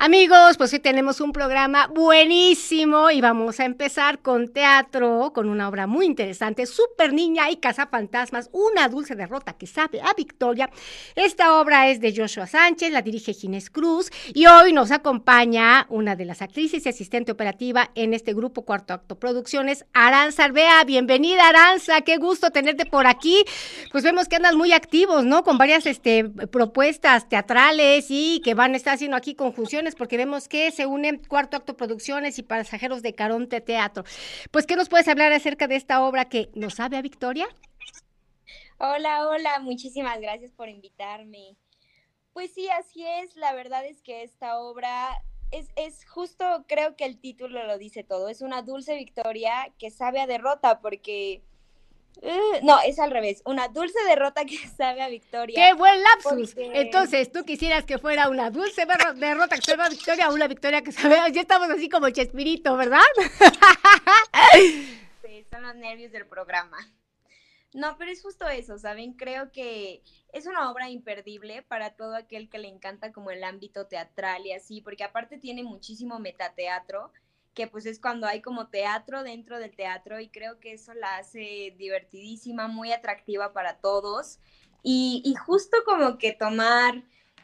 Amigos, pues hoy tenemos un programa buenísimo y vamos a empezar con teatro, con una obra muy interesante, Super Niña y Fantasmas, una dulce derrota que sabe a Victoria. Esta obra es de Joshua Sánchez, la dirige Ginés Cruz y hoy nos acompaña una de las actrices y asistente operativa en este grupo Cuarto Acto Producciones, Aranza Arbea. Bienvenida, Aranza, qué gusto tenerte por aquí. Pues vemos que andan muy activos, ¿no? Con varias este, propuestas teatrales y que van a estar haciendo aquí conjunciones porque vemos que se unen Cuarto Acto Producciones y Pasajeros de Caronte Teatro. Pues, ¿qué nos puedes hablar acerca de esta obra que nos sabe a Victoria? Hola, hola, muchísimas gracias por invitarme. Pues sí, así es, la verdad es que esta obra es, es, justo, creo que el título lo dice todo, es una dulce victoria que sabe a derrota porque eh, no, es al revés. Una dulce derrota que sabe a victoria. ¡Qué buen lapsus! Entonces, tú quisieras que fuera una dulce derrota que sabe a victoria, una victoria que sabe. Ya estamos así como Chespirito, ¿verdad? Sí, son los nervios del programa. No, pero es justo eso, ¿saben? Creo que es una obra imperdible para todo aquel que le encanta como el ámbito teatral y así, porque aparte tiene muchísimo metateatro que pues es cuando hay como teatro dentro del teatro y creo que eso la hace divertidísima, muy atractiva para todos y, justo como que tomar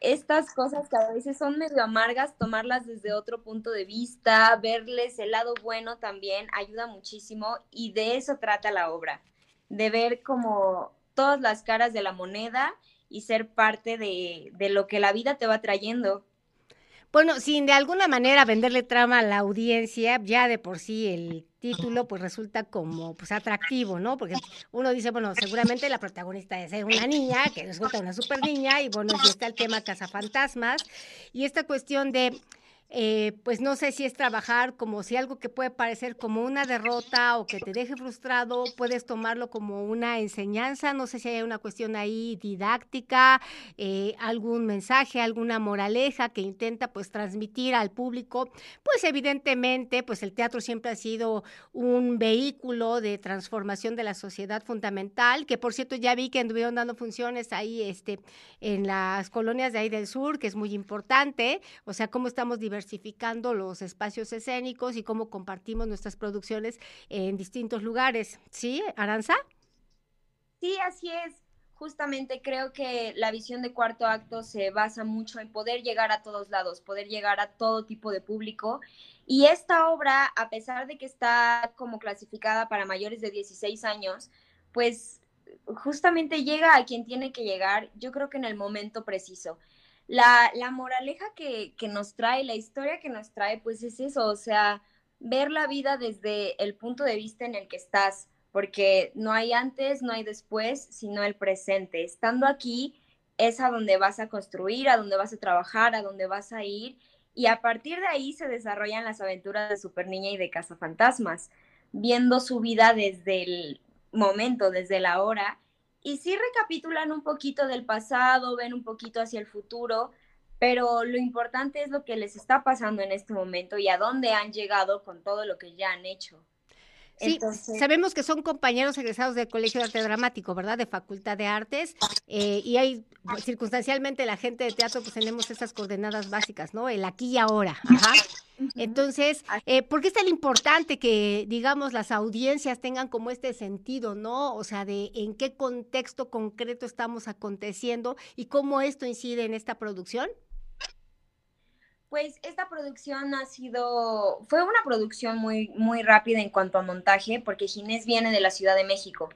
estas cosas que a veces son medio amargas, tomarlas desde otro punto de vista, verles el lado bueno también ayuda muchísimo y de eso trata la obra, de ver como todas las caras de la moneda y ser parte de, de lo que la vida te va trayendo. Bueno, sin de alguna manera venderle trama a la audiencia, ya de por sí el título pues resulta como pues atractivo, ¿no? Porque uno dice, bueno, seguramente la protagonista es una niña, que resulta una super niña, y bueno, si está el tema cazafantasmas, y esta cuestión de eh, pues no sé si es trabajar como si algo que puede parecer como una derrota o que te deje frustrado, puedes tomarlo como una enseñanza, no sé si hay una cuestión ahí didáctica, eh, algún mensaje, alguna moraleja que intenta pues transmitir al público, pues evidentemente pues el teatro siempre ha sido un vehículo de transformación de la sociedad fundamental, que por cierto ya vi que anduvieron dando funciones ahí este, en las colonias de ahí del sur, que es muy importante, o sea, cómo estamos diversificando diversificando los espacios escénicos y cómo compartimos nuestras producciones en distintos lugares. ¿Sí, Aranza? Sí, así es. Justamente creo que la visión de cuarto acto se basa mucho en poder llegar a todos lados, poder llegar a todo tipo de público. Y esta obra, a pesar de que está como clasificada para mayores de 16 años, pues justamente llega a quien tiene que llegar, yo creo que en el momento preciso la, la moraleja que, que, nos trae, la historia que nos trae, pues es eso, o sea, ver la vida desde el punto de vista en el que estás, porque no hay antes, no hay después, sino el presente. Estando aquí es a donde vas a construir, a donde vas a trabajar, a donde vas a ir, y a partir de ahí se desarrollan las aventuras de Super Niña y de Fantasmas, viendo su vida desde el momento, desde la hora, y sí recapitulan un poquito del pasado, ven un poquito hacia el futuro, pero lo importante es lo que les está pasando en este momento y a dónde han llegado con todo lo que ya han hecho. Sí, sabemos que son compañeros egresados del Colegio de Arte Dramático, ¿verdad? De Facultad de Artes. Eh, y hay, circunstancialmente, la gente de teatro, pues tenemos estas coordenadas básicas, ¿no? El aquí y ahora. Ajá. Entonces, eh, ¿por qué es tan importante que, digamos, las audiencias tengan como este sentido, ¿no? O sea, de en qué contexto concreto estamos aconteciendo y cómo esto incide en esta producción. Pues esta producción ha sido, fue una producción muy, muy rápida en cuanto a montaje, porque Ginés viene de la Ciudad de México.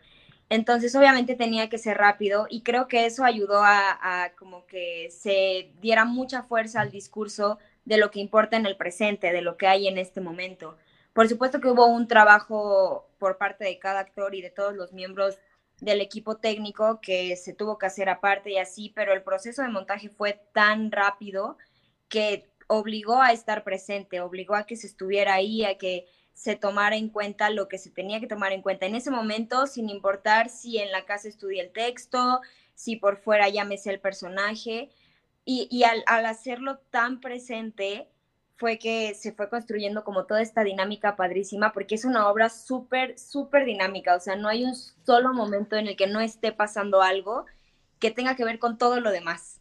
Entonces, obviamente tenía que ser rápido y creo que eso ayudó a, a, como que se diera mucha fuerza al discurso de lo que importa en el presente, de lo que hay en este momento. Por supuesto que hubo un trabajo por parte de cada actor y de todos los miembros del equipo técnico que se tuvo que hacer aparte y así, pero el proceso de montaje fue tan rápido que obligó a estar presente, obligó a que se estuviera ahí, a que se tomara en cuenta lo que se tenía que tomar en cuenta en ese momento, sin importar si en la casa estudié el texto, si por fuera llámese el personaje. Y, al, hacerlo tan presente, fue que se fue construyendo como toda esta dinámica padrísima, porque es una obra súper, súper dinámica, o sea, no hay un solo momento en el que no esté pasando algo que tenga que ver con todo lo demás.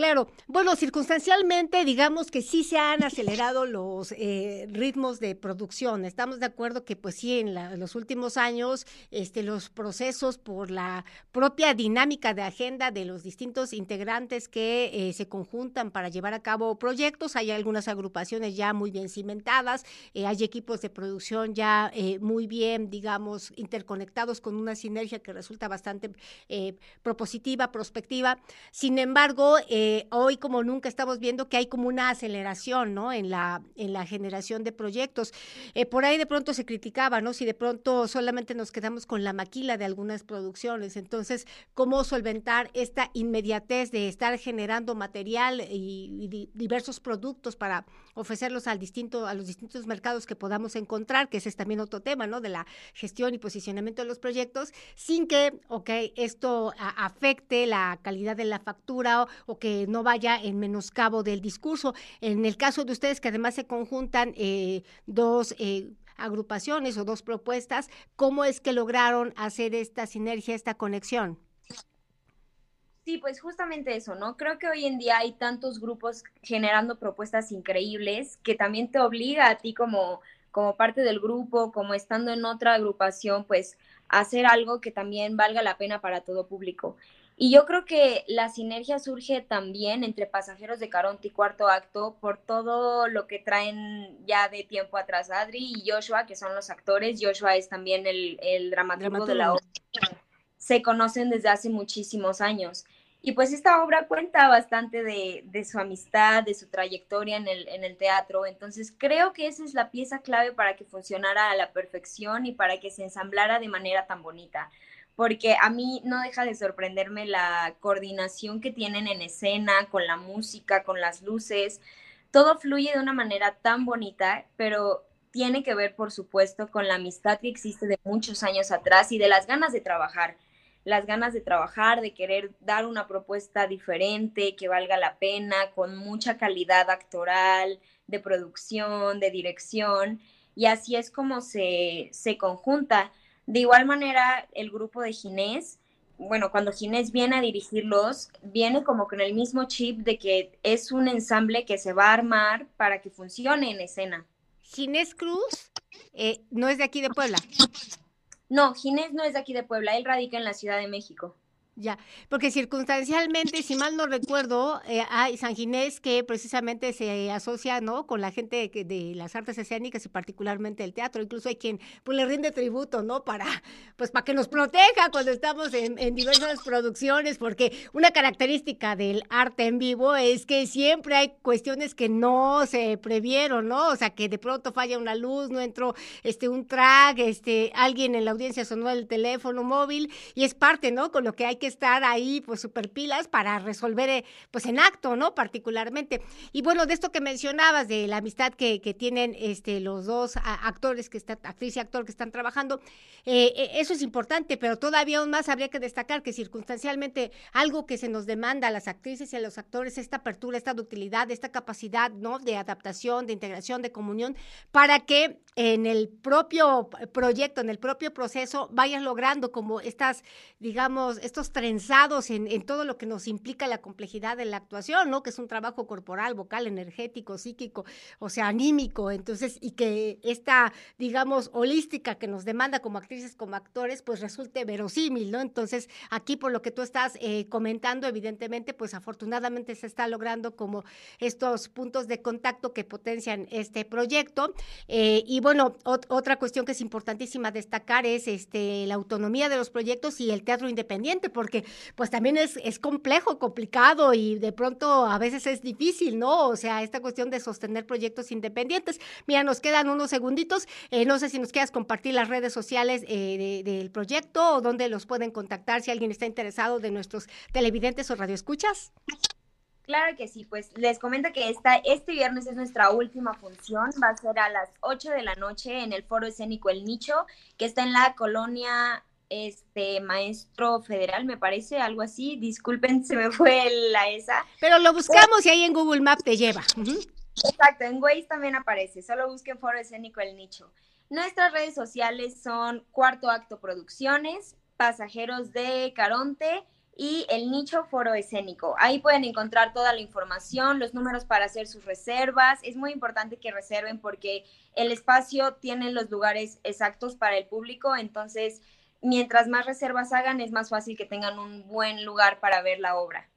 Claro, bueno, circunstancialmente digamos que sí se han acelerado los eh, ritmos de producción. Estamos de acuerdo que pues sí, en, los últimos años este, los procesos por la propia dinámica de agenda de los distintos integrantes que eh, se conjuntan para llevar a cabo proyectos, hay algunas agrupaciones ya muy bien cimentadas, eh, hay equipos de producción ya muy bien, digamos, interconectados con una sinergia que resulta bastante propositiva, prospectiva. Sin embargo, eh, hoy como nunca estamos viendo que hay como una aceleración, ¿no? En la, en la generación de proyectos. Eh, por ahí de pronto se criticaba, ¿no? Si de pronto solamente nos quedamos con la maquila de algunas producciones. Entonces, ¿cómo solventar esta inmediatez de estar generando material y, diversos productos para ofrecerlos al distinto, a los distintos mercados que podamos encontrar, que ese es también otro tema, ¿no? De la gestión y posicionamiento de los proyectos, sin que, ok, esto afecte la calidad de la factura o que no vaya en menoscabo del discurso. En el caso de ustedes, que además se conjuntan eh, dos eh, agrupaciones o dos propuestas, ¿cómo es que lograron hacer esta sinergia, esta conexión? Sí, pues justamente eso, ¿no? Creo que hoy en día hay tantos grupos generando propuestas increíbles que también te obliga a ti como, como parte del grupo, como estando en otra agrupación, pues hacer algo que también valga la pena para todo público. Y yo creo que la sinergia surge también entre pasajeros de Caronte y Cuarto Acto por todo lo que traen ya de tiempo atrás Adri y Joshua, que son los actores. Joshua es también el, el dramaturgo, de la obra. Se conocen desde hace muchísimos años. Y pues esta obra cuenta bastante de, de, su amistad, de su trayectoria en el, en el teatro. Entonces creo que esa es la pieza clave para que funcionara a la perfección y para que se ensamblara de manera tan bonita porque a mí no deja de sorprenderme la coordinación que tienen en escena, con la música, con las luces. Todo fluye de una manera tan bonita, pero tiene que ver, por supuesto, con la amistad que existe de muchos años atrás y de las ganas de trabajar. Las ganas de trabajar, de querer dar una propuesta diferente, que valga la pena, con mucha calidad actoral, de producción, de dirección. Y así es como se, se conjunta. De igual manera, el grupo de Ginés, bueno, cuando Ginés viene a dirigirlos, viene como con el mismo chip de que es un ensamble que se va a armar para que funcione en escena. Ginés Cruz eh, no es de aquí de Puebla. No, Ginés no es de aquí de Puebla, él radica en la Ciudad de México. Ya, porque circunstancialmente, si mal no recuerdo, eh, hay San Ginés que precisamente se asocia, ¿no? Con la gente de, las artes escénicas y particularmente el teatro. Incluso hay quien pues, le rinde tributo, ¿no? Para, pues, para que nos proteja cuando estamos en, en diversas producciones, porque una característica del arte en vivo es que siempre hay cuestiones que no se previeron, ¿no? O sea, que de pronto falla una luz, no entró este, un track, este, alguien en la audiencia sonó el teléfono móvil y es parte, ¿no? Con lo que hay que estar ahí, pues, super pilas para resolver, eh, pues, en acto, ¿no? Particularmente. Y bueno, de esto que mencionabas, de la amistad que, que tienen este, los dos actores, que están, actriz y actor que están trabajando, eh, eh, eso es importante, pero todavía aún más habría que destacar que circunstancialmente algo que se nos demanda a las actrices y a los actores, esta apertura, esta ductilidad, esta capacidad, ¿no? De adaptación, de integración, de comunión, para que en el propio proyecto, en el propio proceso, vayan logrando como estas, digamos, estos trenzados en, en, todo lo que nos implica la complejidad de la actuación, ¿no? Que es un trabajo corporal, vocal, energético, psíquico, o sea, anímico. Entonces, y que esta, digamos, holística que nos demanda como actrices, como actores, pues resulte verosímil, ¿no? Entonces, aquí por lo que tú estás eh, comentando, evidentemente, pues afortunadamente se está logrando como estos puntos de contacto que potencian este proyecto. Eh, y bueno, otra cuestión que es importantísima destacar es este, la autonomía de los proyectos y el teatro independiente, porque pues también es, es complejo, complicado y de pronto a veces es difícil, ¿no? O sea, esta cuestión de sostener proyectos independientes. Mira, nos quedan unos segunditos. Eh, no sé si nos quieras compartir las redes sociales eh, del proyecto o dónde los pueden contactar si alguien está interesado de nuestros televidentes o radioescuchas. Claro que sí, pues les comento que esta, este viernes es nuestra última función, va a ser a las 8 de la noche en el Foro Escénico El Nicho, que está en la colonia este maestro federal, me parece, algo así. Disculpen, se me fue la esa. Pero lo buscamos y ahí en Google Maps te lleva. Exacto, en Waze también aparece. Solo busquen Foro Escénico El Nicho. Nuestras redes sociales son Cuarto Acto Producciones, Pasajeros de Caronte y el nicho foro escénico. Ahí pueden encontrar toda la información, los números para hacer sus reservas. Es muy importante que reserven porque el espacio tiene los lugares exactos para el público, entonces mientras más reservas hagan es más fácil que tengan un buen lugar para ver la obra.